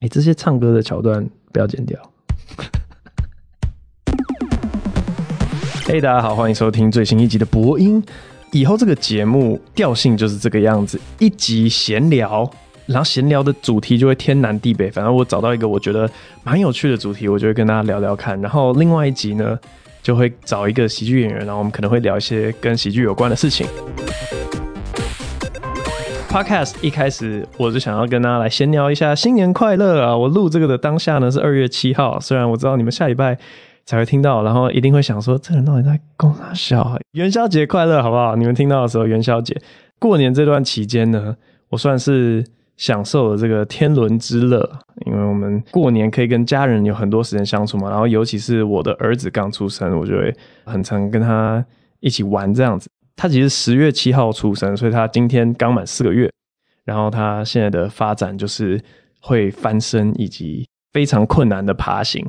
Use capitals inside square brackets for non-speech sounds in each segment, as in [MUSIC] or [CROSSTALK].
哎，这些唱歌的桥段不要剪掉。嘿，大家好，欢迎收听最新一集的播音。以后这个节目调性就是这个样子，一集闲聊，然后闲聊的主题就会天南地北。反正我找到一个我觉得蛮有趣的主题，我就会跟大家聊聊看。然后另外一集呢，就会找一个喜剧演员，然后我们可能会聊一些跟喜剧有关的事情。Podcast 一开始我就想要跟大家来闲聊一下新年快乐啊！我录这个的当下呢是二月七号，虽然我知道你们下礼拜才会听到，然后一定会想说这人到底在供三小？元宵节快乐，好不好？你们听到的时候元宵节，过年这段期间呢，我算是享受了这个天伦之乐，因为我们过年可以跟家人有很多时间相处嘛，然后尤其是我的儿子刚出生，我就会很常跟他一起玩这样子。他其实十月七号出生，所以他今天刚满四个月。然后他现在的发展就是会翻身，以及非常困难的爬行。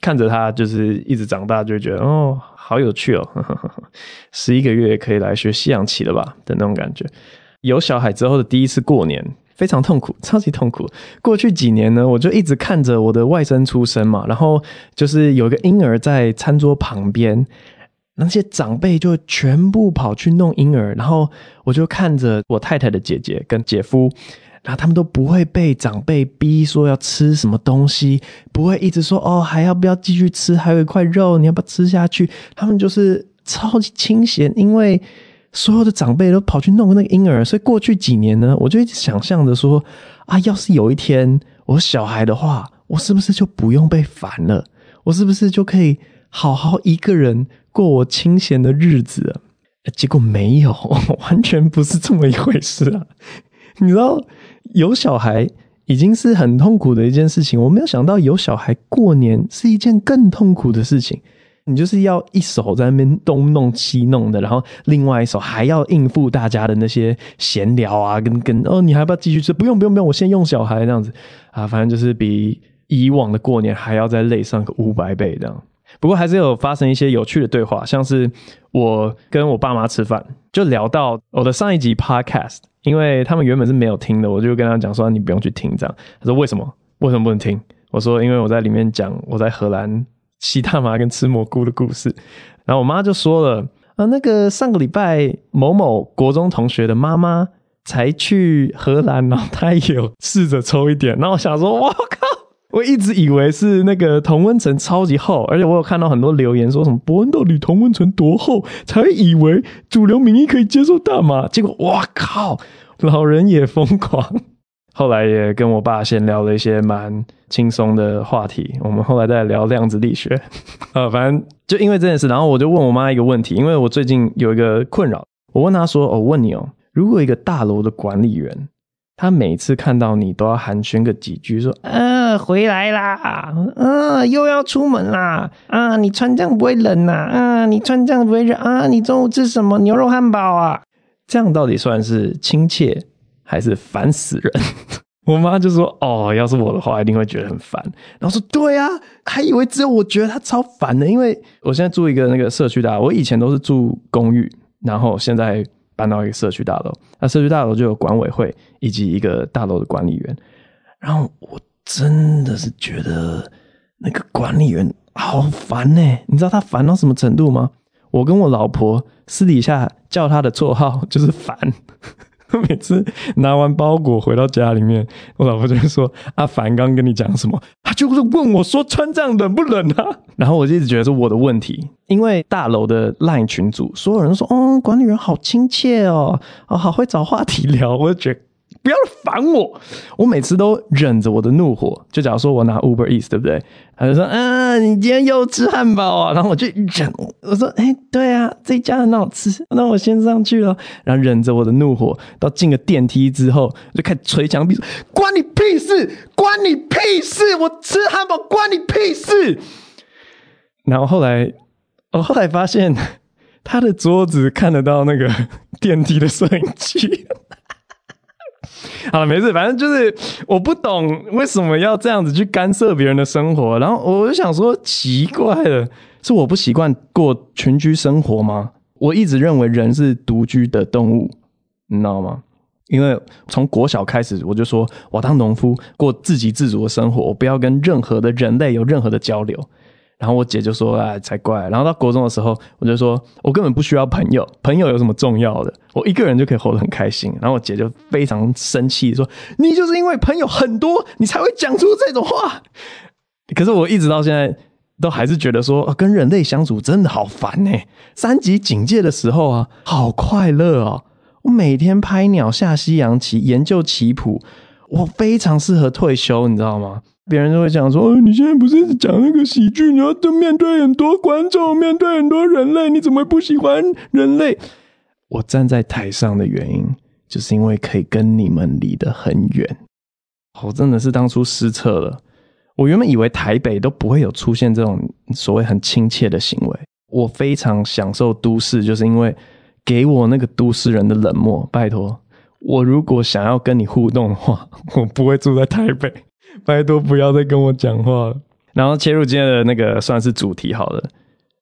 看着他就是一直长大，就觉得哦，好有趣哦。[LAUGHS] 十一个月可以来学西洋棋了吧的那种感觉。有小孩之后的第一次过年，非常痛苦，超级痛苦。过去几年呢，我就一直看着我的外甥出生嘛，然后就是有一个婴儿在餐桌旁边。那些长辈就全部跑去弄婴儿，然后我就看着我太太的姐姐跟姐夫，然后他们都不会被长辈逼说要吃什么东西，不会一直说哦，还要不要继续吃？还有一块肉，你要不要吃下去？他们就是超级清闲，因为所有的长辈都跑去弄那个婴儿，所以过去几年呢，我就一直想象着说啊，要是有一天我小孩的话，我是不是就不用被烦了？我是不是就可以好好一个人？过我清闲的日子，结果没有，[LAUGHS] 完全不是这么一回事啊！[LAUGHS] 你知道，有小孩已经是很痛苦的一件事情，我没有想到有小孩过年是一件更痛苦的事情。你就是要一手在那边东弄西弄的，然后另外一手还要应付大家的那些闲聊啊，跟跟哦，你还要不要继续吃？不用不用不用，我先用小孩这样子啊，反正就是比以往的过年还要再累上个五百倍这样。不过还是有发生一些有趣的对话，像是我跟我爸妈吃饭，就聊到我的上一集 podcast，因为他们原本是没有听的，我就跟他讲说，你不用去听这样。他说为什么？为什么不能听？我说因为我在里面讲我在荷兰吸大麻跟吃蘑菇的故事。然后我妈就说了啊，那个上个礼拜某某国中同学的妈妈才去荷兰，然后她也有试着抽一点。然后我想说，我靠！我一直以为是那个同温层超级厚，而且我有看到很多留言说什么伯恩到底同温层多厚才以为主流民意可以接受大麻？结果哇靠，老人也疯狂。后来也跟我爸闲聊了一些蛮轻松的话题，我们后来再聊量子力学。呃，[LAUGHS] 反正就因为这件事，然后我就问我妈一个问题，因为我最近有一个困扰，我问她说：“，我问你哦，如果一个大楼的管理员。”他每次看到你都要寒暄个几句，说：“啊、呃，回来啦，啊、呃，又要出门啦，啊，你穿这样不会冷呐？啊，你穿这样不会热啊？你中午吃什么牛肉汉堡啊？这样到底算是亲切还是烦死人？” [LAUGHS] 我妈就说：“哦，要是我的话，一定会觉得很烦。”然后说：“对啊，还以为只有我觉得他超烦的，因为我现在住一个那个社区大楼，我以前都是住公寓，然后现在。”搬到一个社区大楼，那社区大楼就有管委会以及一个大楼的管理员。然后我真的是觉得那个管理员好烦呢、你知道他烦到什么程度吗？我跟我老婆私底下叫他的绰号就是烦。我 [LAUGHS] 每次拿完包裹回到家里面，我老婆就会说：“阿凡刚跟你讲什么？”他就是问我说：“穿这样冷不冷啊？” [LAUGHS] 然后我就一直觉得是我的问题，因为大楼的 LINE 群组，所有人都说：“哦，管理员好亲切哦，哦，好会找话题聊。”我就觉得。不要烦我！我每次都忍着我的怒火。就假如说我拿 Uber Eats，对不对？他就说：“啊，你今天又吃汉堡啊！”然后我就忍。我说：“哎，对啊，这家很好吃。”那我先上去了。然后忍着我的怒火，到进了电梯之后，就开始捶墙壁：“关你屁事！关你屁事！我吃汉堡关你屁事！”然后后来，我后来发现 [LAUGHS] 他的桌子看得到那个电梯的摄影机。[LAUGHS] 好，没事，反正就是我不懂为什么要这样子去干涉别人的生活，然后我就想说，奇怪了，是我不习惯过群居生活吗？我一直认为人是独居的动物，你知道吗？因为从国小开始，我就说我当农夫，过自给自足的生活，我不要跟任何的人类有任何的交流。然后我姐就说：“哎，才怪！”然后到国中的时候，我就说我根本不需要朋友，朋友有什么重要的？我一个人就可以活得很开心。然后我姐就非常生气说：“你就是因为朋友很多，你才会讲出这种话。”可是我一直到现在都还是觉得说，跟人类相处真的好烦呢。三级警戒的时候啊，好快乐哦！我每天拍鸟、下西洋棋、研究棋谱，我非常适合退休，你知道吗？别人就会讲说：“哦，你现在不是讲那个喜剧，你要都面对很多观众，面对很多人类，你怎么不喜欢人类？”我站在台上的原因，就是因为可以跟你们离得很远。我真的是当初失策了。我原本以为台北都不会有出现这种所谓很亲切的行为。我非常享受都市，就是因为给我那个都市人的冷漠。拜托，我如果想要跟你互动的话，我不会住在台北。拜托，不要再跟我讲话了。然后切入今天的那个算是主题好了，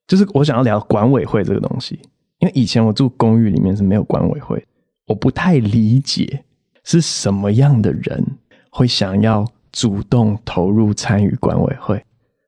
就是我想要聊管委会这个东西。因为以前我住公寓里面是没有管委会，我不太理解是什么样的人会想要。主动投入参与管委会，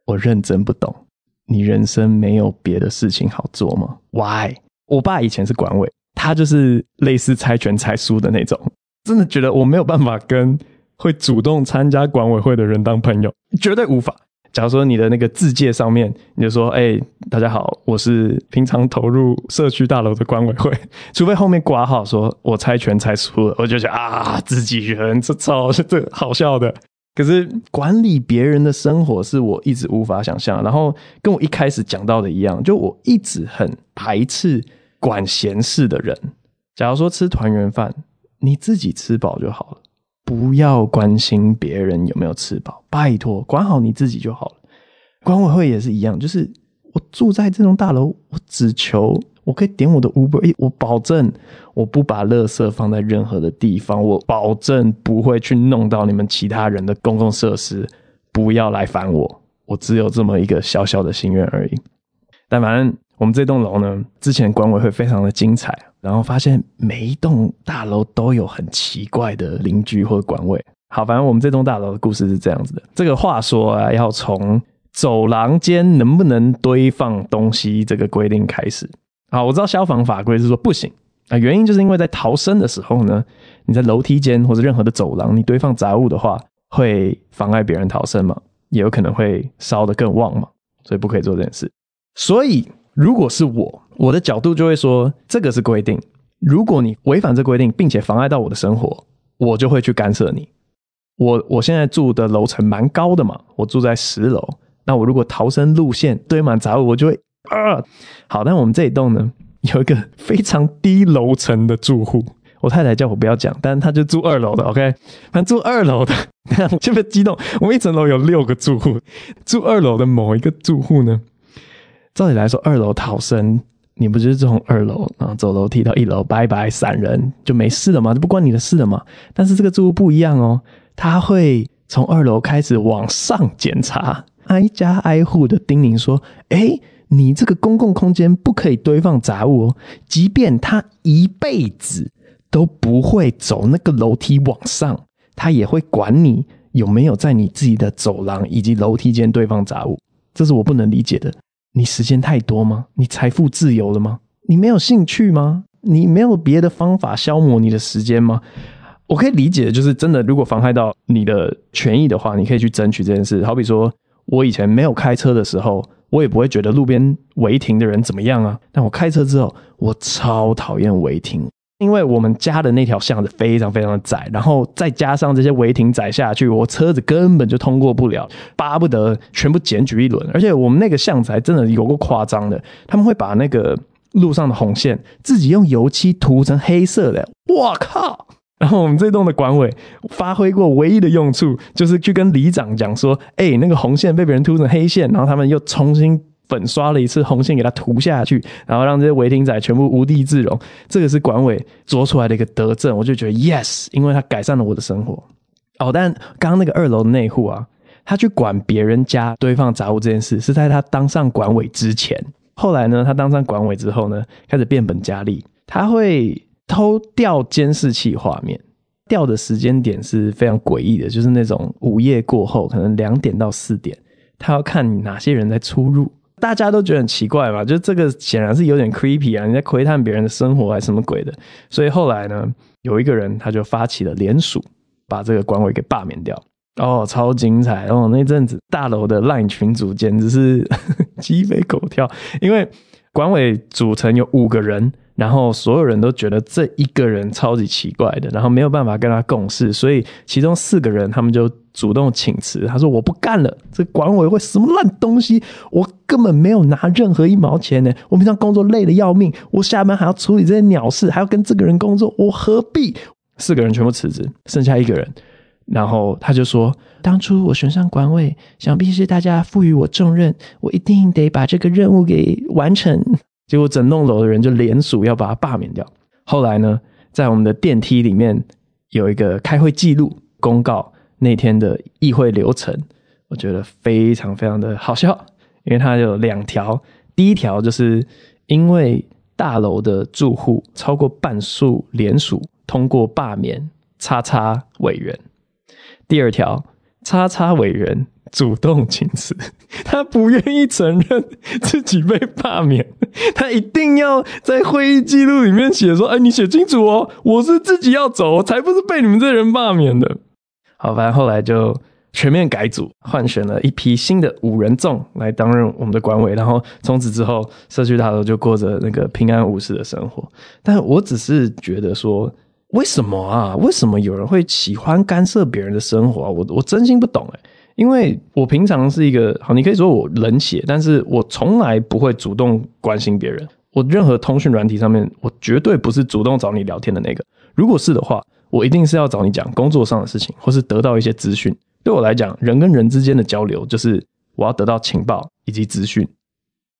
我认真不懂。你人生没有别的事情好做吗？Why？我爸以前是管委，他就是类似猜拳猜输的那种。真的觉得我没有办法跟会主动参加管委会的人当朋友，绝对无法。假如说你的那个字界上面，你就说：“哎、欸，大家好，我是平常投入社区大楼的管委会。[LAUGHS] ”除非后面挂号说我猜拳猜输了，我就觉得啊，自己人这操，这好笑的。可是管理别人的生活是我一直无法想象，然后跟我一开始讲到的一样，就我一直很排斥管闲事的人。假如说吃团圆饭，你自己吃饱就好了，不要关心别人有没有吃饱，拜托，管好你自己就好了。管委会也是一样，就是我住在这栋大楼，我只求。我可以点我的 Uber，我保证我不把垃圾放在任何的地方，我保证不会去弄到你们其他人的公共设施，不要来烦我。我只有这么一个小小的心愿而已。但反正我们这栋楼呢，之前管委会非常的精彩，然后发现每一栋大楼都有很奇怪的邻居或管委。好，反正我们这栋大楼的故事是这样子的。这个话说啊，要从走廊间能不能堆放东西这个规定开始。好，我知道消防法规是说不行啊，原因就是因为在逃生的时候呢，你在楼梯间或者任何的走廊，你堆放杂物的话，会妨碍别人逃生嘛，也有可能会烧得更旺嘛，所以不可以做这件事。所以如果是我，我的角度就会说，这个是规定，如果你违反这规定，并且妨碍到我的生活，我就会去干涉你。我我现在住的楼层蛮高的嘛，我住在十楼，那我如果逃生路线堆满杂物，我就会。啊，好，但我们这一栋呢，有一个非常低楼层的住户，我太太叫我不要讲，但是他就住二楼的，OK，反正住二楼的，[LAUGHS] 特别激动。我们一层楼有六个住户，住二楼的某一个住户呢，照理来说，二楼逃生，你不就是从二楼然后走楼梯到一楼，拜拜闪人就没事了吗？就不关你的事了吗？但是这个住户不一样哦，他会从二楼开始往上检查，挨家挨户的叮咛说，哎。你这个公共空间不可以堆放杂物哦，即便他一辈子都不会走那个楼梯往上，他也会管你有没有在你自己的走廊以及楼梯间堆放杂物。这是我不能理解的。你时间太多吗？你财富自由了吗？你没有兴趣吗？你没有别的方法消磨你的时间吗？我可以理解就是真的，如果妨害到你的权益的话，你可以去争取这件事。好比说我以前没有开车的时候。我也不会觉得路边违停的人怎么样啊，但我开车之后，我超讨厌违停，因为我们家的那条巷子非常非常的窄，然后再加上这些违停载下去，我车子根本就通过不了，巴不得全部检举一轮。而且我们那个巷子还真的有够夸张的，他们会把那个路上的红线自己用油漆涂成黑色的，我靠！然后我们这栋的管委发挥过唯一的用处，就是去跟里长讲说：“哎，那个红线被别人涂成黑线，然后他们又重新粉刷了一次红线，给它涂下去，然后让这些违停仔全部无地自容。”这个是管委做出来的一个德政，我就觉得 yes，因为他改善了我的生活。哦，但刚刚那个二楼的那户啊，他去管别人家堆放杂物这件事，是在他当上管委之前。后来呢，他当上管委之后呢，开始变本加厉，他会。偷调监视器画面，调的时间点是非常诡异的，就是那种午夜过后，可能两点到四点，他要看哪些人在出入。大家都觉得很奇怪嘛，就这个显然是有点 creepy 啊，你在窥探别人的生活还是什么鬼的。所以后来呢，有一个人他就发起了联署，把这个官委给罢免掉。哦，超精彩哦！那阵子大楼的 LINE 群组简直是 [LAUGHS] 鸡飞狗跳，因为管委组成有五个人。然后所有人都觉得这一个人超级奇怪的，然后没有办法跟他共事，所以其中四个人他们就主动请辞。他说：“我不干了，这管委会什么烂东西，我根本没有拿任何一毛钱呢。我平常工作累得要命，我下班还要处理这些鸟事，还要跟这个人工作，我何必？”四个人全部辞职，剩下一个人。然后他就说：“当初我选上管委，想必是大家赋予我重任，我一定得把这个任务给完成。”结果整栋楼的人就联署要把他罢免掉。后来呢，在我们的电梯里面有一个开会记录公告那天的议会流程，我觉得非常非常的好笑，因为它有两条。第一条就是因为大楼的住户超过半数联署通过罢免叉叉委员。第二条，叉叉委员。主动请辞，他不愿意承认自己被罢免，他一定要在会议记录里面写说：“哎，你写清楚哦，我是自己要走，我才不是被你们这人罢免的。”好，反正后来就全面改组，换选了一批新的五人众来担任我们的管委，然后从此之后，社区大楼就过着那个平安无事的生活。但我只是觉得说，为什么啊？为什么有人会喜欢干涉别人的生活啊？我我真心不懂哎。因为我平常是一个好，你可以说我冷血，但是我从来不会主动关心别人。我任何通讯软体上面，我绝对不是主动找你聊天的那个。如果是的话，我一定是要找你讲工作上的事情，或是得到一些资讯。对我来讲，人跟人之间的交流就是我要得到情报以及资讯，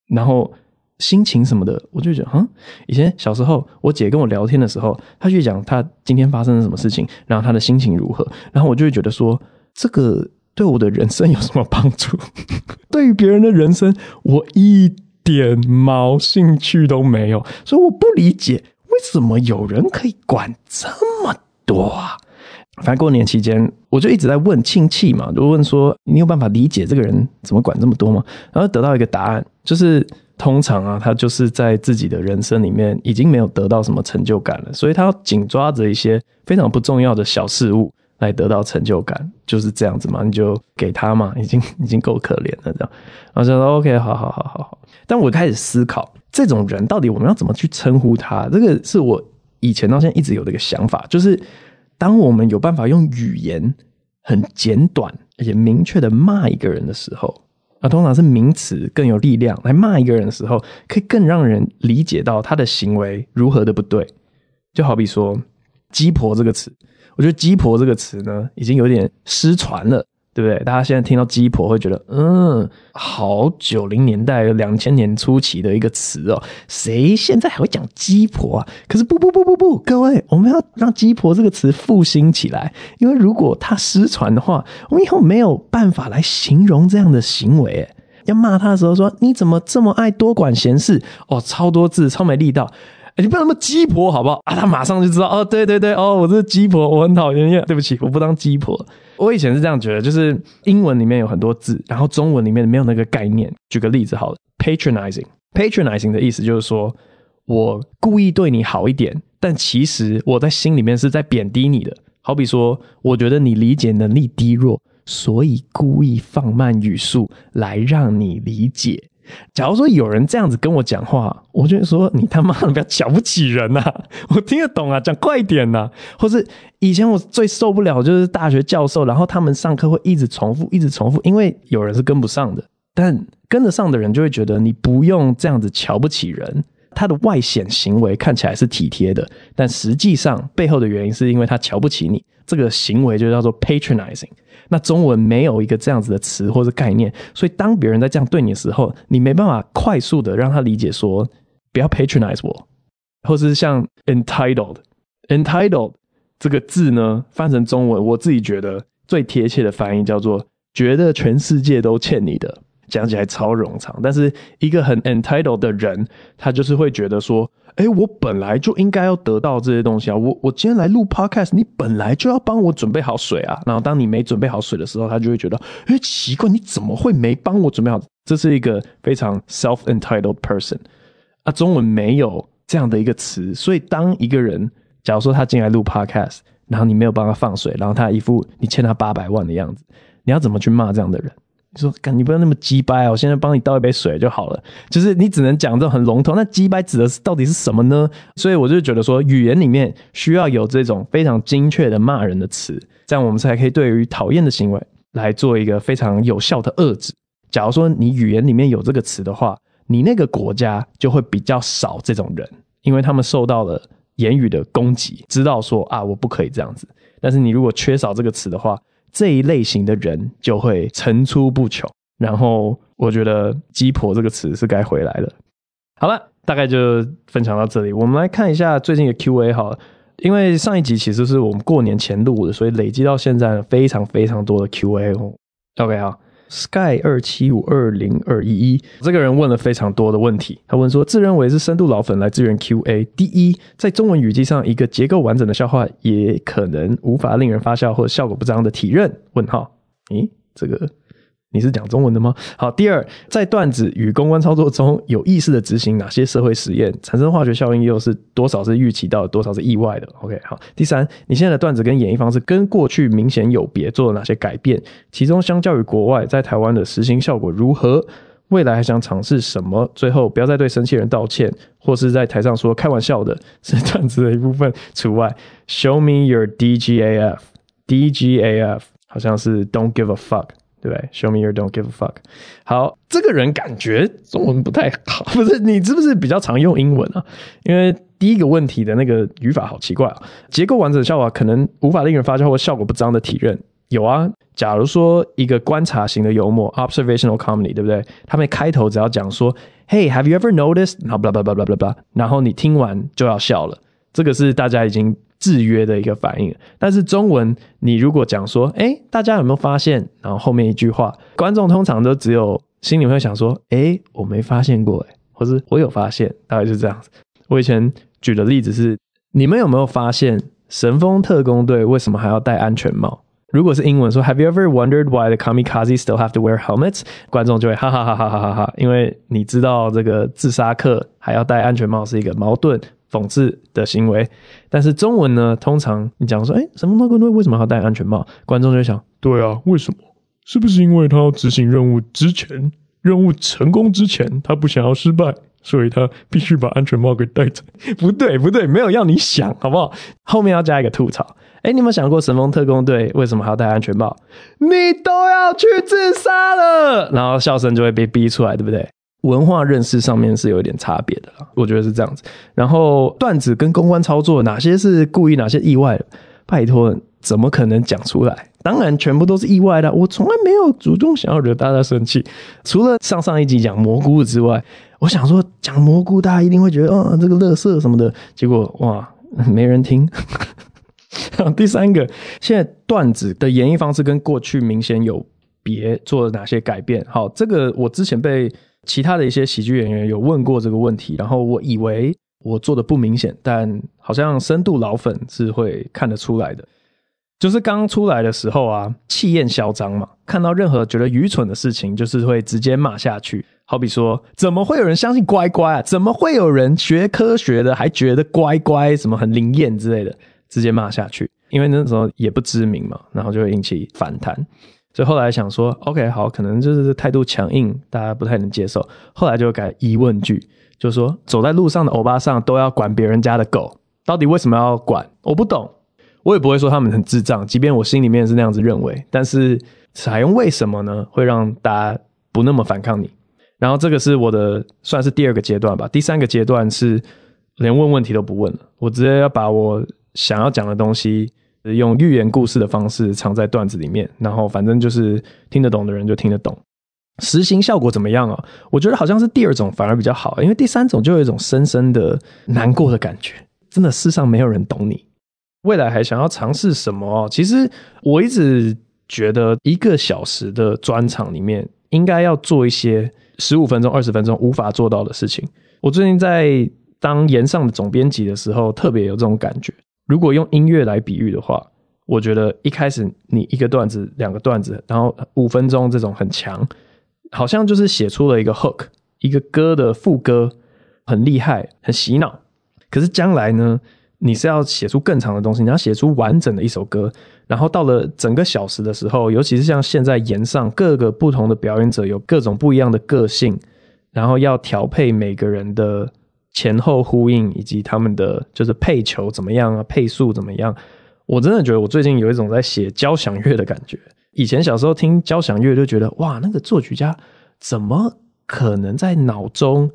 然后心情什么的，我就觉得，嗯，以前小时候我姐跟我聊天的时候，她去讲她今天发生了什么事情，然后她的心情如何，然后我就会觉得说这个。对我的人生有什么帮助？[LAUGHS] 对于别人的人生，我一点毛兴趣都没有，所以我不理解为什么有人可以管这么多啊！反正过年期间，我就一直在问亲戚嘛，就问说：“你有办法理解这个人怎么管这么多吗？”然后得到一个答案，就是通常啊，他就是在自己的人生里面已经没有得到什么成就感了，所以他要紧抓着一些非常不重要的小事物。来得到成就感，就是这样子嘛，你就给他嘛，已经已经够可怜了，这样。然后就说 OK，好好好好好。但我开始思考，这种人到底我们要怎么去称呼他？这个是我以前到现在一直有的一个想法，就是当我们有办法用语言很简短而且明确的骂一个人的时候，啊，通常是名词更有力量来骂一个人的时候，可以更让人理解到他的行为如何的不对。就好比说“鸡婆”这个词。我觉得“鸡婆”这个词呢，已经有点失传了，对不对？大家现在听到“鸡婆”会觉得，嗯，好九零年代、两千年初期的一个词哦，谁现在还会讲“鸡婆”啊？可是不不不不不，各位，我们要让“鸡婆”这个词复兴起来，因为如果它失传的话，我们以后没有办法来形容这样的行为。要骂他的时候说：“你怎么这么爱多管闲事？”哦，超多字，超没力道。你不要那么鸡婆好不好啊？他马上就知道哦，对对对，哦，我是鸡婆，我很讨厌。对不起，我不当鸡婆。我以前是这样觉得，就是英文里面有很多字，然后中文里面没有那个概念。举个例子好了，patronizing，patronizing 的意思就是说我故意对你好一点，但其实我在心里面是在贬低你的。好比说，我觉得你理解能力低弱，所以故意放慢语速来让你理解。假如说有人这样子跟我讲话，我就说你他妈的不要瞧不起人呐！[LAUGHS] 我听得懂啊，讲快一点呐！或是以前我最受不了就是大学教授，然后他们上课会一直重复，一直重复，因为有人是跟不上的，但跟得上的人就会觉得你不用这样子瞧不起人。他的外显行为看起来是体贴的，但实际上背后的原因是因为他瞧不起你。这个行为就叫做 patronizing。那中文没有一个这样子的词或者概念，所以当别人在这样对你的时候，你没办法快速的让他理解说不要 patronize 我，或是像 entitled，entitled 这个字呢，翻成中文，我自己觉得最贴切的翻译叫做觉得全世界都欠你的。讲起来超冗长。但是一个很 entitled 的人，他就是会觉得说，哎、我本来就应该要得到这些东西啊！我我今天来录 podcast，你本来就要帮我准备好水啊！然后当你没准备好水的时候，他就会觉得，哎、奇怪，你怎么会没帮我准备好？这是一个非常 self entitled person 啊，中文没有这样的一个词，所以当一个人，假如说他进来录 podcast，然后你没有帮他放水，然后他一副你欠他八百万的样子，你要怎么去骂这样的人？你说，你不要那么鸡掰啊！我现在帮你倒一杯水就好了。就是你只能讲这种很笼统，那鸡掰指的是到底是什么呢？所以我就觉得说，语言里面需要有这种非常精确的骂人的词，这样我们才可以对于讨厌的行为来做一个非常有效的遏制。假如说你语言里面有这个词的话，你那个国家就会比较少这种人，因为他们受到了言语的攻击，知道说啊，我不可以这样子。但是你如果缺少这个词的话，这一类型的人就会层出不穷。然后我觉得“鸡婆”这个词是该回来了。好了，大概就分享到这里。我们来看一下最近的 Q&A 哈，因为上一集其实是我们过年前录的，所以累积到现在非常非常多的 Q&A 哦。OK 啊。Sky 二七五二零二一一，这个人问了非常多的问题。他问说：“自认为是深度老粉来支援 QA。第一，在中文语境上，一个结构完整的笑话也可能无法令人发笑或效果不彰的体认。”问号？咦，这个。你是讲中文的吗？好，第二，在段子与公关操作中有意识的执行哪些社会实验，产生化学效应又是多少是预期到，多少是意外的？OK，好，第三，你现在的段子跟演绎方式跟过去明显有别，做了哪些改变？其中相较于国外，在台湾的实行效果如何？未来还想尝试什么？最后，不要再对生气人道歉，或是在台上说开玩笑的，是段子的一部分除外。Show me your DGAF，DGAF 好像是 Don't give a fuck。对不对？Show me your don't give a fuck。好，这个人感觉中文不太好，[LAUGHS] 不是？你是不是比较常用英文啊？因为第一个问题的那个语法好奇怪啊。结构完整的笑话可能无法令人发笑或效果不彰的体认有啊。假如说一个观察型的幽默 （observational comedy），对不对？他们开头只要讲说 “Hey, have you ever noticed？” 然后 blah blah blah blah blah，然后你听完就要笑了。这个是大家已经。制约的一个反应，但是中文你如果讲说，哎，大家有没有发现？然后后面一句话，观众通常都只有心里会想说，哎，我没发现过，哎，或是我有发现，大概就是这样子。我以前举的例子是，你们有没有发现神风特工队为什么还要戴安全帽？如果是英文说，Have you ever wondered why the kamikaze still have to wear helmets？观众就会哈哈哈哈哈哈哈，因为你知道这个自杀客还要戴安全帽是一个矛盾。讽刺的行为，但是中文呢？通常你讲说，哎，神风特工队为什么要戴安全帽？观众就会想，对啊，为什么？是不是因为他要执行任务之前，任务成功之前，他不想要失败，所以他必须把安全帽给戴着？[LAUGHS] 不对，不对，没有要你想，好不好？后面要加一个吐槽。哎，你有没有想过神风特工队为什么还要戴安全帽？你都要去自杀了，然后笑声就会被逼出来，对不对？文化认识上面是有点差别的啦，我觉得是这样子。然后段子跟公关操作，哪些是故意，哪些意外？拜托，怎么可能讲出来？当然，全部都是意外的。我从来没有主动想要惹大家生气。除了上上一集讲蘑菇之外，我想说讲蘑菇，大家一定会觉得，啊、哦，这个垃圾什么的。结果哇，没人听。第三个，现在段子的演绎方式跟过去明显有别，做了哪些改变？好，这个我之前被。其他的一些喜剧演员有问过这个问题，然后我以为我做的不明显，但好像深度老粉是会看得出来的。就是刚出来的时候啊，气焰嚣张嘛，看到任何觉得愚蠢的事情，就是会直接骂下去。好比说，怎么会有人相信乖乖啊？怎么会有人学科学的还觉得乖乖什么很灵验之类的，直接骂下去。因为那时候也不知名嘛，然后就会引起反弹。所以后来想说，OK，好，可能就是态度强硬，大家不太能接受。后来就改疑问句，就说走在路上的欧巴桑都要管别人家的狗，到底为什么要管？我不懂，我也不会说他们很智障，即便我心里面是那样子认为。但是采用为什么呢？会让大家不那么反抗你。然后这个是我的算是第二个阶段吧。第三个阶段是连问问题都不问了，我直接要把我想要讲的东西。用寓言故事的方式藏在段子里面，然后反正就是听得懂的人就听得懂。实行效果怎么样啊？我觉得好像是第二种反而比较好，因为第三种就有一种深深的难过的感觉。真的世上没有人懂你。未来还想要尝试什么？其实我一直觉得一个小时的专场里面应该要做一些十五分钟、二十分钟无法做到的事情。我最近在当炎上的总编辑的时候，特别有这种感觉。如果用音乐来比喻的话，我觉得一开始你一个段子、两个段子，然后五分钟这种很强，好像就是写出了一个 hook，一个歌的副歌，很厉害，很洗脑。可是将来呢，你是要写出更长的东西，你要写出完整的一首歌，然后到了整个小时的时候，尤其是像现在炎上各个不同的表演者有各种不一样的个性，然后要调配每个人的前后呼应，以及他们的就是配球怎么样啊，配速怎么样？我真的觉得我最近有一种在写交响乐的感觉。以前小时候听交响乐就觉得哇，那个作曲家怎么可能在脑中？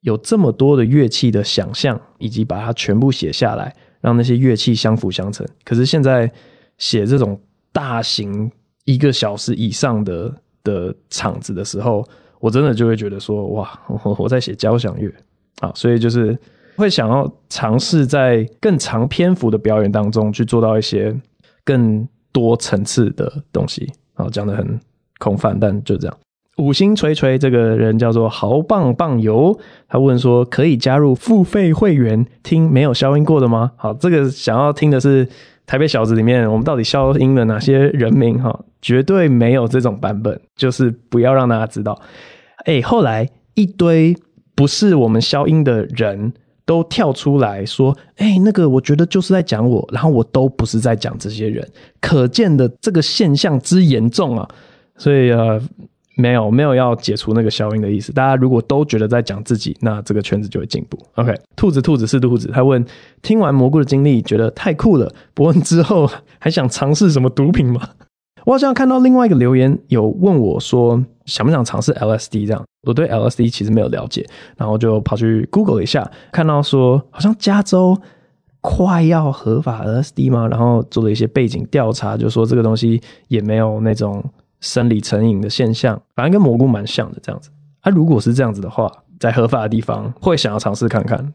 有这么多的乐器的想象，以及把它全部写下来，让那些乐器相辅相成。可是现在写这种大型一个小时以上的的场子的时候，我真的就会觉得说，哇，我我在写交响乐啊！所以就是会想要尝试在更长篇幅的表演当中去做到一些更多层次的东西。啊，讲得很空泛，但就这样。五星锤锤，这个人叫做豪棒棒油，他问说：“可以加入付费会员听没有消音过的吗？”好，这个想要听的是台北小子里面我们到底消音了哪些人名？哈，绝对没有这种版本，就是不要让大家知道。哎、欸，后来一堆不是我们消音的人都跳出来说：“哎、那个我觉得就是在讲我，然后我都不是在讲这些人，可见的这个现象之严重啊！”所以呃。没有没有要解除那个消音的意思。大家如果都觉得在讲自己，那这个圈子就会进步。OK，兔子兔子是兔子，他问听完蘑菇的经历觉得太酷了，不问之后还想尝试什么毒品吗？我好像看到另外一个留言有问我说想不想尝试 LSD 这样。我对 LSD 其实没有了解，然后就跑去 Google 一下，看到说好像加州快要合法 LSD 吗，然后做了一些背景调查，就说这个东西也没有那种。生理成瘾的现象，反正跟蘑菇蛮像的这样子。啊，如果是这样子的话，在合法的地方会想要尝试看看。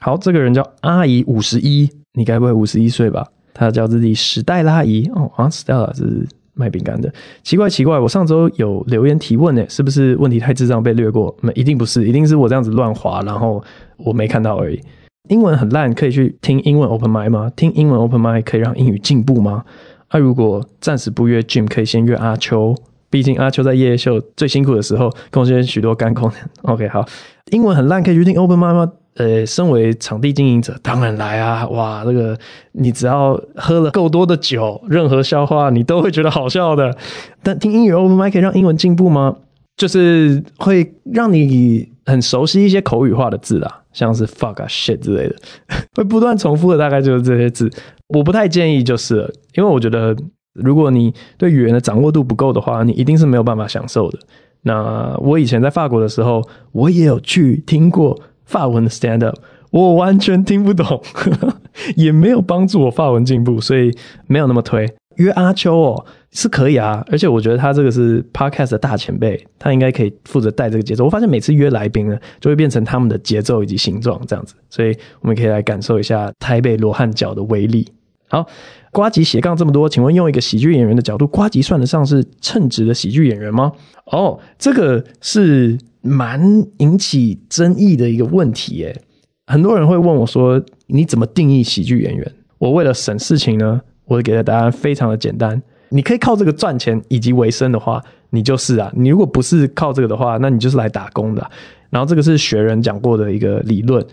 好，这个人叫阿姨五十一，你该不会五十一岁吧？他叫自己史黛拉姨哦，好像死掉了是卖饼干的。奇怪奇怪，我上周有留言提问呢，是不是问题太智障被略过？没，一定不是，一定是我这样子乱滑，然后我没看到而已。英文很烂，可以去听英文 Open Mic 吗？听英文 Open Mic 可以让英语进步吗？那、啊、如果暂时不约 Jim，可以先约阿秋。毕竟阿秋在夜夜秀最辛苦的时候，贡献许多干货。OK，好，英文很烂，可以决定 Open Mic 吗？呃，身为场地经营者，当然来啊！哇，这个你只要喝了够多的酒，任何笑话你都会觉得好笑的。但听英语 Open Mic 可以让英文进步吗？就是会让你很熟悉一些口语化的字啊，像是 fuck 啊、shit 之类的，[LAUGHS] 会不断重复的，大概就是这些字。我不太建议，就是，因为我觉得，如果你对语言的掌握度不够的话，你一定是没有办法享受的。那我以前在法国的时候，我也有去听过法文的 stand up，我完全听不懂，[LAUGHS] 也没有帮助我法文进步，所以没有那么推。约阿秋哦，是可以啊，而且我觉得他这个是 podcast 的大前辈，他应该可以负责带这个节奏。我发现每次约来宾呢，就会变成他们的节奏以及形状这样子，所以我们可以来感受一下台北罗汉脚的威力。好，瓜吉斜杠这么多，请问用一个喜剧演员的角度，瓜吉算得上是称职的喜剧演员吗？哦，这个是蛮引起争议的一个问题耶。很多人会问我说，你怎么定义喜剧演员？我为了省事情呢，我给的答案非常的简单。你可以靠这个赚钱以及维生的话，你就是啊。你如果不是靠这个的话，那你就是来打工的。然后这个是学人讲过的一个理论，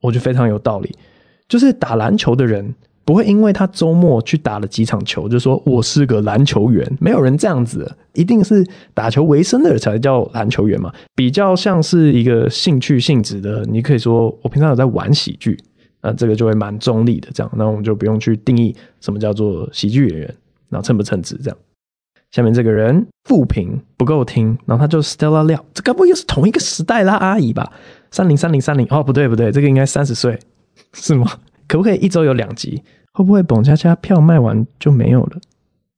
我觉得非常有道理，就是打篮球的人。不会因为他周末去打了几场球，就说我是个篮球员，没有人这样子，一定是打球为生的才叫篮球员嘛。比较像是一个兴趣性质的，你可以说我平常有在玩喜剧，那这个就会蛮中立的。这样，那我们就不用去定义什么叫做喜剧演员，然后称不称职这样。下面这个人负评不够听，然后他就 Stella 廖，这该不会又是同一个时代啦阿姨吧？三零三零三零哦，不对不对，这个应该三十岁是吗？可不可以一周有两集？会不会蹦恰恰票卖完就没有了？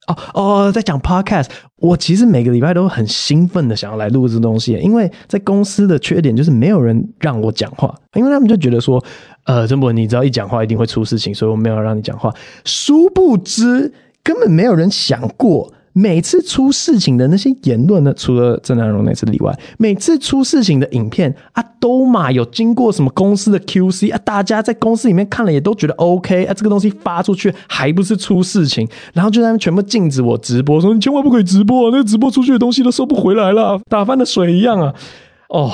哦哦，在讲 podcast，我其实每个礼拜都很兴奋的想要来录这东西，因为在公司的缺点就是没有人让我讲话，因为他们就觉得说，呃，郑博你只要一讲话一定会出事情，所以我没有让你讲话。殊不知根本没有人想过每次出事情的那些言论呢，除了郑南榕那次例外，每次出事情的影片啊，都嘛有经过什么公司的 QC 啊，大家在公司里面看了也都觉得 OK 啊，这个东西发出去还不是出事情，然后就在那全部禁止我直播，说你千万不可以直播啊，那个直播出去的东西都收不回来了，打翻的水一样啊，哦，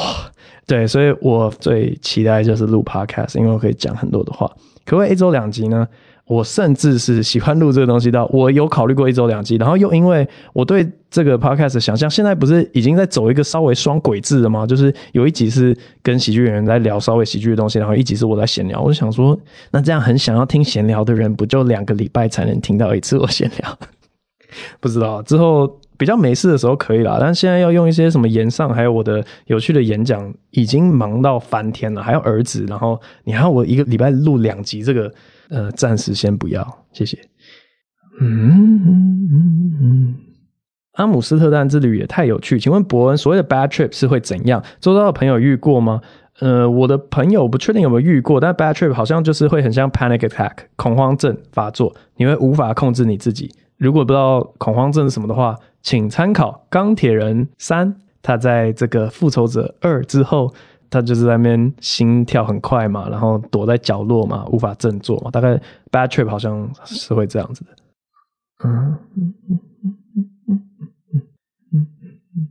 对，所以我最期待就是录 Podcast，因为我可以讲很多的话，可不可以一周两集呢？我甚至是喜欢录这个东西到，我有考虑过一周两集，然后又因为我对这个 podcast 想象，现在不是已经在走一个稍微双轨制了吗？就是有一集是跟喜剧演员在聊稍微喜剧的东西，然后一集是我在闲聊。我就想说，那这样很想要听闲聊的人，不就两个礼拜才能听到一次我闲聊？[LAUGHS] 不知道之后比较没事的时候可以啦，但现在要用一些什么演上，还有我的有趣的演讲，已经忙到翻天了，还有儿子，然后你还要我一个礼拜录两集这个。呃，暂时先不要，谢谢。嗯嗯嗯嗯，阿姆斯特丹之旅也太有趣，请问伯恩，所谓的 bad trip 是会怎样？周遭的朋友遇过吗？呃，我的朋友不确定有没有遇过，但 bad trip 好像就是会很像 panic attack 恐慌症发作，你会无法控制你自己。如果不知道恐慌症是什么的话，请参考钢铁人三，他在这个复仇者二之后。他就是在那边心跳很快嘛，然后躲在角落嘛，无法振作嘛。大概 bad trip 好像是会这样子的。嗯嗯嗯嗯嗯嗯嗯嗯嗯，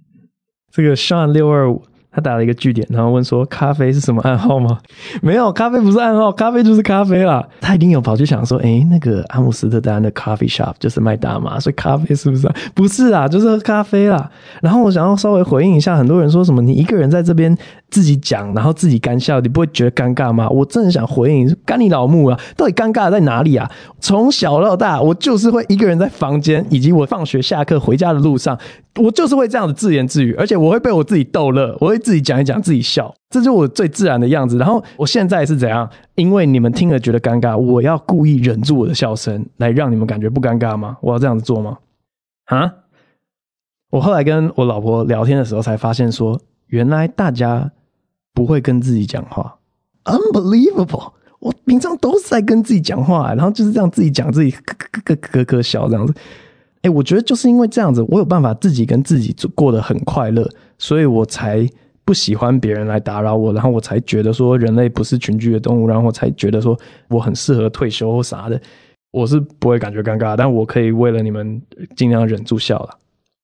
这个 Sean 六二五。他打了一个句点，然后问说：“咖啡是什么暗号吗？” [LAUGHS] 没有，咖啡不是暗号，咖啡就是咖啡啦。他一定有跑去想说：“诶，那个阿姆斯特丹的 coffee shop 就是卖大麻，所以咖啡是不是？啊不是啊，就是喝咖啡啦。”然后我想要稍微回应一下，很多人说什么你一个人在这边自己讲，然后自己干笑，你不会觉得尴尬吗？我真的想回应，干你老母啊！到底尴尬在哪里啊？从小到大，我就是会一个人在房间，以及我放学下课回家的路上。我就是会这样子自言自语，而且我会被我自己逗乐，我会自己讲一讲，自己笑，这就是我最自然的样子。然后我现在是怎样？因为你们听了觉得尴尬，我要故意忍住我的笑声，来让你们感觉不尴尬吗？我要这样子做吗？啊？我后来跟我老婆聊天的时候才发现说，说原来大家不会跟自己讲话，unbelievable！我平常都是在跟自己讲话，然后就是这样自己讲自己咯咯咯咯咯咯笑这样子。哎，我觉得就是因为这样子，我有办法自己跟自己过得很快乐，所以我才不喜欢别人来打扰我，然后我才觉得说人类不是群居的动物，然后我才觉得说我很适合退休或啥的，我是不会感觉尴尬，但我可以为了你们尽量忍住笑了。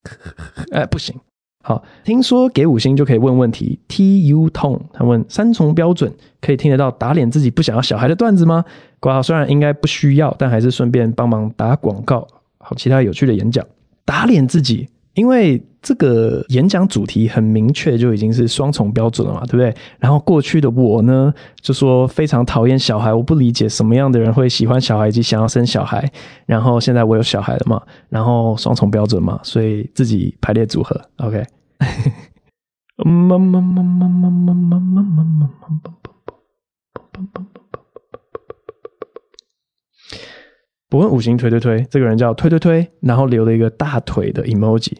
[LAUGHS] 哎，不行，好，听说给五星就可以问问题。T U 痛，他问三重标准可以听得到打脸自己不想要小孩的段子吗？括号虽然应该不需要，但还是顺便帮忙打广告。好，其他有趣的演讲，打脸自己，因为这个演讲主题很明确，就已经是双重标准了嘛，对不对？然后过去的我呢，就说非常讨厌小孩，我不理解什么样的人会喜欢小孩以及想要生小孩。然后现在我有小孩了嘛，然后双重标准嘛，所以自己排列组合，OK。[LAUGHS] 不问五星推推推，这个人叫推推推，然后留了一个大腿的 emoji。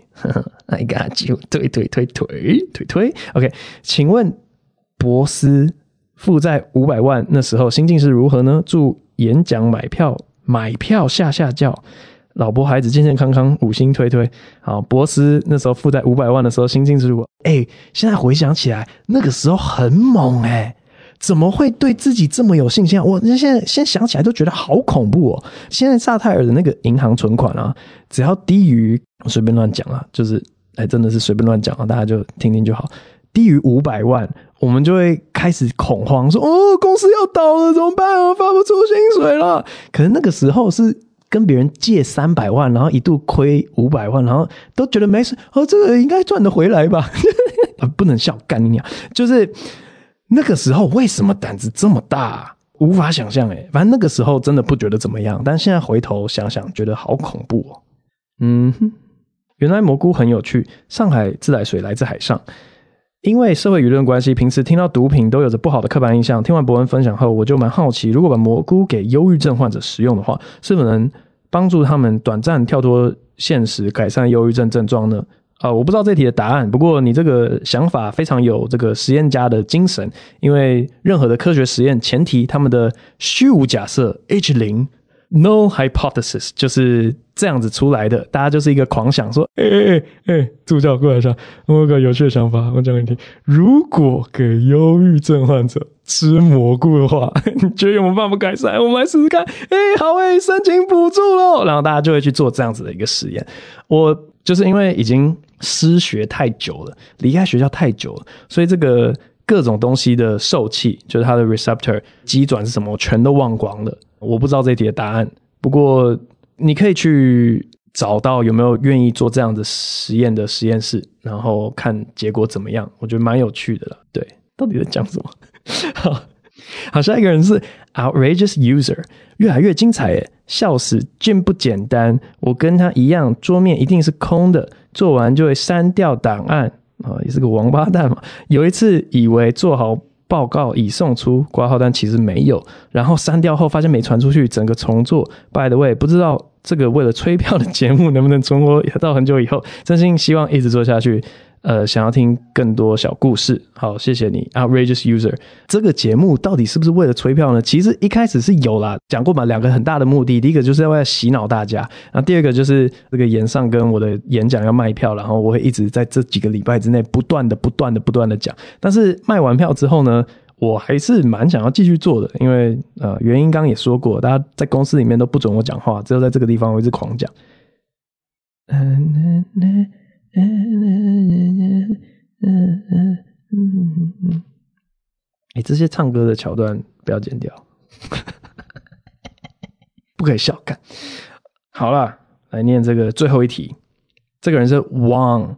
I got you，推推推推推推。OK，请问博斯负债五百万那时候心境是如何呢？祝演讲买票买票下下轿，老婆孩子健健康康。五星推推。好，博斯那时候负债五百万的时候心境是如何？哎，现在回想起来，那个时候很猛哎。怎么会对自己这么有信心啊？我现在现在想起来都觉得好恐怖哦。现在萨泰尔的那个银行存款啊，只要低于随便乱讲啊，就是哎，真的是随便乱讲啊，大家就听听就好。低于五百万，我们就会开始恐慌，说哦，公司要倒了，怎么办啊？发不出薪水了。可是那个时候是跟别人借三百万，然后一度亏五百万，然后都觉得没事，哦，这个应该赚得回来吧？[LAUGHS] 不能笑，干你娘，就是。那个时候为什么胆子这么大？无法想象诶，反正那个时候真的不觉得怎么样，但现在回头想想，觉得好恐怖哦。嗯哼，原来蘑菇很有趣。上海自来水来自海上，因为社会舆论关系，平时听到毒品都有着不好的刻板印象。听完博恩分享后，我就蛮好奇，如果把蘑菇给忧郁症患者食用的话，是否能帮助他们短暂跳脱现实，改善忧郁症症状呢？啊、我不知道这题的答案。不过你这个想法非常有这个实验家的精神，因为任何的科学实验前提，他们的虚无假设 H 零，No hypothesis 就是这样子出来的。大家就是一个狂想说，哎哎哎，助教过来一下，我有个有趣的想法，我讲给你听。如果给忧郁症患者吃蘑菇的话，[LAUGHS] 你觉得有没有办法改善？我们来试试看。哎，好哎，申请补助喽。然后大家就会去做这样子的一个实验。我就是因为已经失学太久了，离开学校太久了，所以这个。各种东西的受器，就是它的 receptor 机转是什么，我全都忘光了。我不知道这题的答案。不过你可以去找到有没有愿意做这样的实验的实验室，然后看结果怎么样。我觉得蛮有趣的了。对，到底在讲什么？好，好，下一个人是 [LAUGHS] outrageous user，越来越精彩耶，笑死，真不简单。我跟他一样，桌面一定是空的，做完就会删掉档案。啊，也是个王八蛋嘛！有一次以为做好报告已送出挂号，单其实没有，然后删掉后发现没传出去，整个重做。By the way，不知道这个为了催票的节目能不能存活到很久以后？真心希望一直做下去。呃，想要听更多小故事，好，谢谢你，Outrageous User。这个节目到底是不是为了催票呢？其实一开始是有啦，讲过嘛，两个很大的目的，第一个就是要洗脑大家，然后第二个就是这个演上跟我的演讲要卖票，然后我会一直在这几个礼拜之内不断的、不断的、不断的讲。但是卖完票之后呢，我还是蛮想要继续做的，因为呃，原因刚刚也说过，大家在公司里面都不准我讲话，只有在这个地方我一直狂讲。嗯嗯嗯嗯嗯嗯嗯，哎，这些唱歌的桥段不要剪掉，[LAUGHS] 不可以笑。看，好了，来念这个最后一题。这个人是 Wang，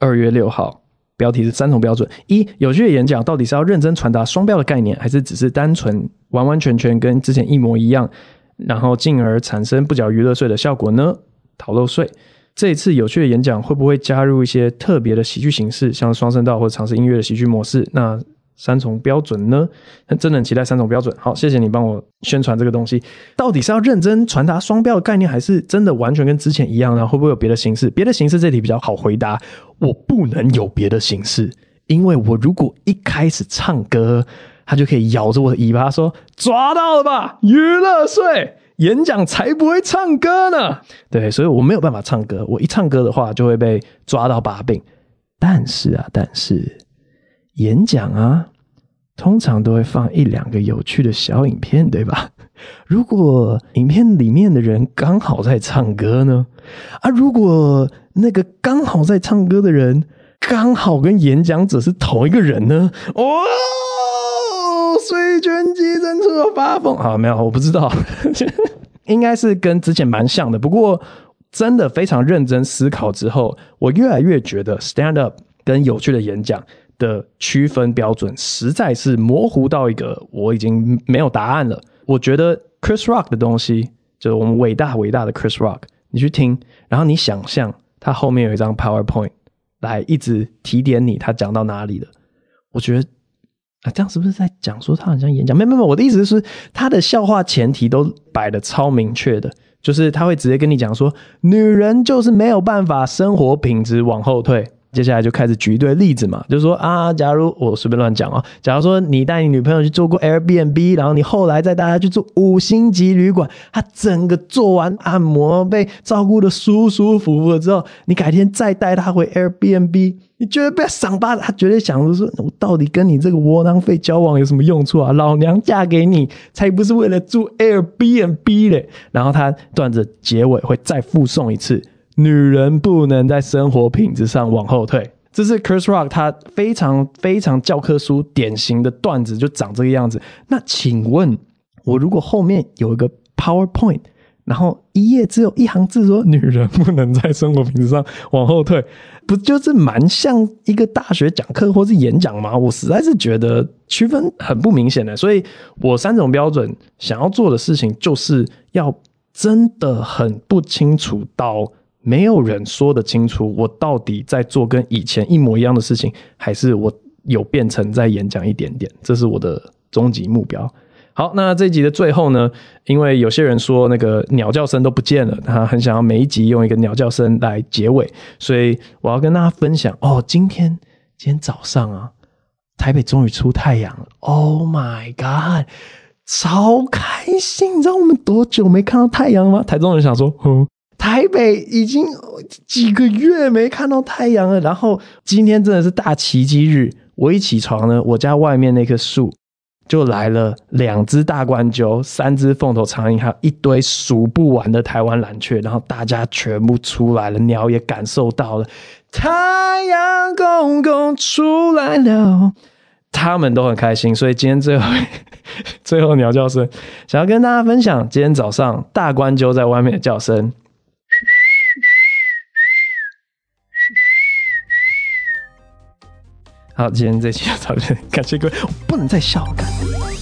二月六号，标题是三重标准：一、有趣的演讲到底是要认真传达双标的概念，还是只是单纯完完全全跟之前一模一样，然后进而产生不缴娱乐税的效果呢？逃漏税。这一次有趣的演讲会不会加入一些特别的喜剧形式，像双声道或者尝试音乐的喜剧模式？那三重标准呢？真的很期待三重标准。好，谢谢你帮我宣传这个东西。到底是要认真传达双标的概念，还是真的完全跟之前一样呢？会不会有别的形式？别的形式这题比较好回答。我不能有别的形式，因为我如果一开始唱歌，他就可以咬着我的尾巴说：“抓到了吧，娱乐税。”演讲才不会唱歌呢，对，所以我没有办法唱歌。我一唱歌的话，就会被抓到把柄。但是啊，但是演讲啊，通常都会放一两个有趣的小影片，对吧？如果影片里面的人刚好在唱歌呢？啊，如果那个刚好在唱歌的人刚好跟演讲者是同一个人呢？哦。水卷机真出发疯啊！没有，我不知道，[LAUGHS] 应该是跟之前蛮像的。不过，真的非常认真思考之后，我越来越觉得 stand up 跟有趣的演讲的区分标准实在是模糊到一个我已经没有答案了。我觉得 Chris Rock 的东西，就是我们伟大伟大的 Chris Rock，你去听，然后你想象他后面有一张 PowerPoint 来一直提点你他讲到哪里了，我觉得。啊，这样是不是在讲说他好像演讲？没没没，我的意思是，他的笑话前提都摆的超明确的，就是他会直接跟你讲说，女人就是没有办法生活品质往后退。接下来就开始举一堆例子嘛，就是说啊，假如我随便乱讲啊，假如说你带你女朋友去做过 Airbnb，然后你后来再带她去住五星级旅馆，她整个做完按摩，被照顾的舒舒服服了之后，你改天再带她回 Airbnb，你绝对被她赏巴，她绝对想着说，我到底跟你这个窝囊废交往有什么用处啊？老娘嫁给你才不是为了住 Airbnb 嘞！然后他段子结尾会再附送一次。女人不能在生活品质上往后退，这是 Chris Rock 他非常非常教科书典型的段子，就长这个样子。那请问，我如果后面有一个 PowerPoint，然后一页只有一行字说“女人不能在生活品质上往后退”，不就是蛮像一个大学讲课或是演讲吗？我实在是觉得区分很不明显的，所以我三种标准想要做的事情，就是要真的很不清楚到。没有人说得清楚，我到底在做跟以前一模一样的事情，还是我有变成在演讲一点点？这是我的终极目标。好，那这一集的最后呢，因为有些人说那个鸟叫声都不见了，他很想要每一集用一个鸟叫声来结尾，所以我要跟大家分享哦，今天今天早上啊，台北终于出太阳了，Oh my God！超开心。你知道我们多久没看到太阳吗？台中人想说，嗯，台北已经几个月没看到太阳了。然后今天真的是大奇迹日，我一起床呢，我家外面那棵树。就来了两只大冠鸠，三只凤头苍鹰，还有一堆数不完的台湾蓝鹊，然后大家全部出来了，鸟也感受到了太阳公公出来了，他们都很开心。所以今天最后 [LAUGHS] 最后鸟叫声，想要跟大家分享今天早上大冠鸠在外面的叫声。好，今天这期就到这里，感谢各位，我不能再笑了。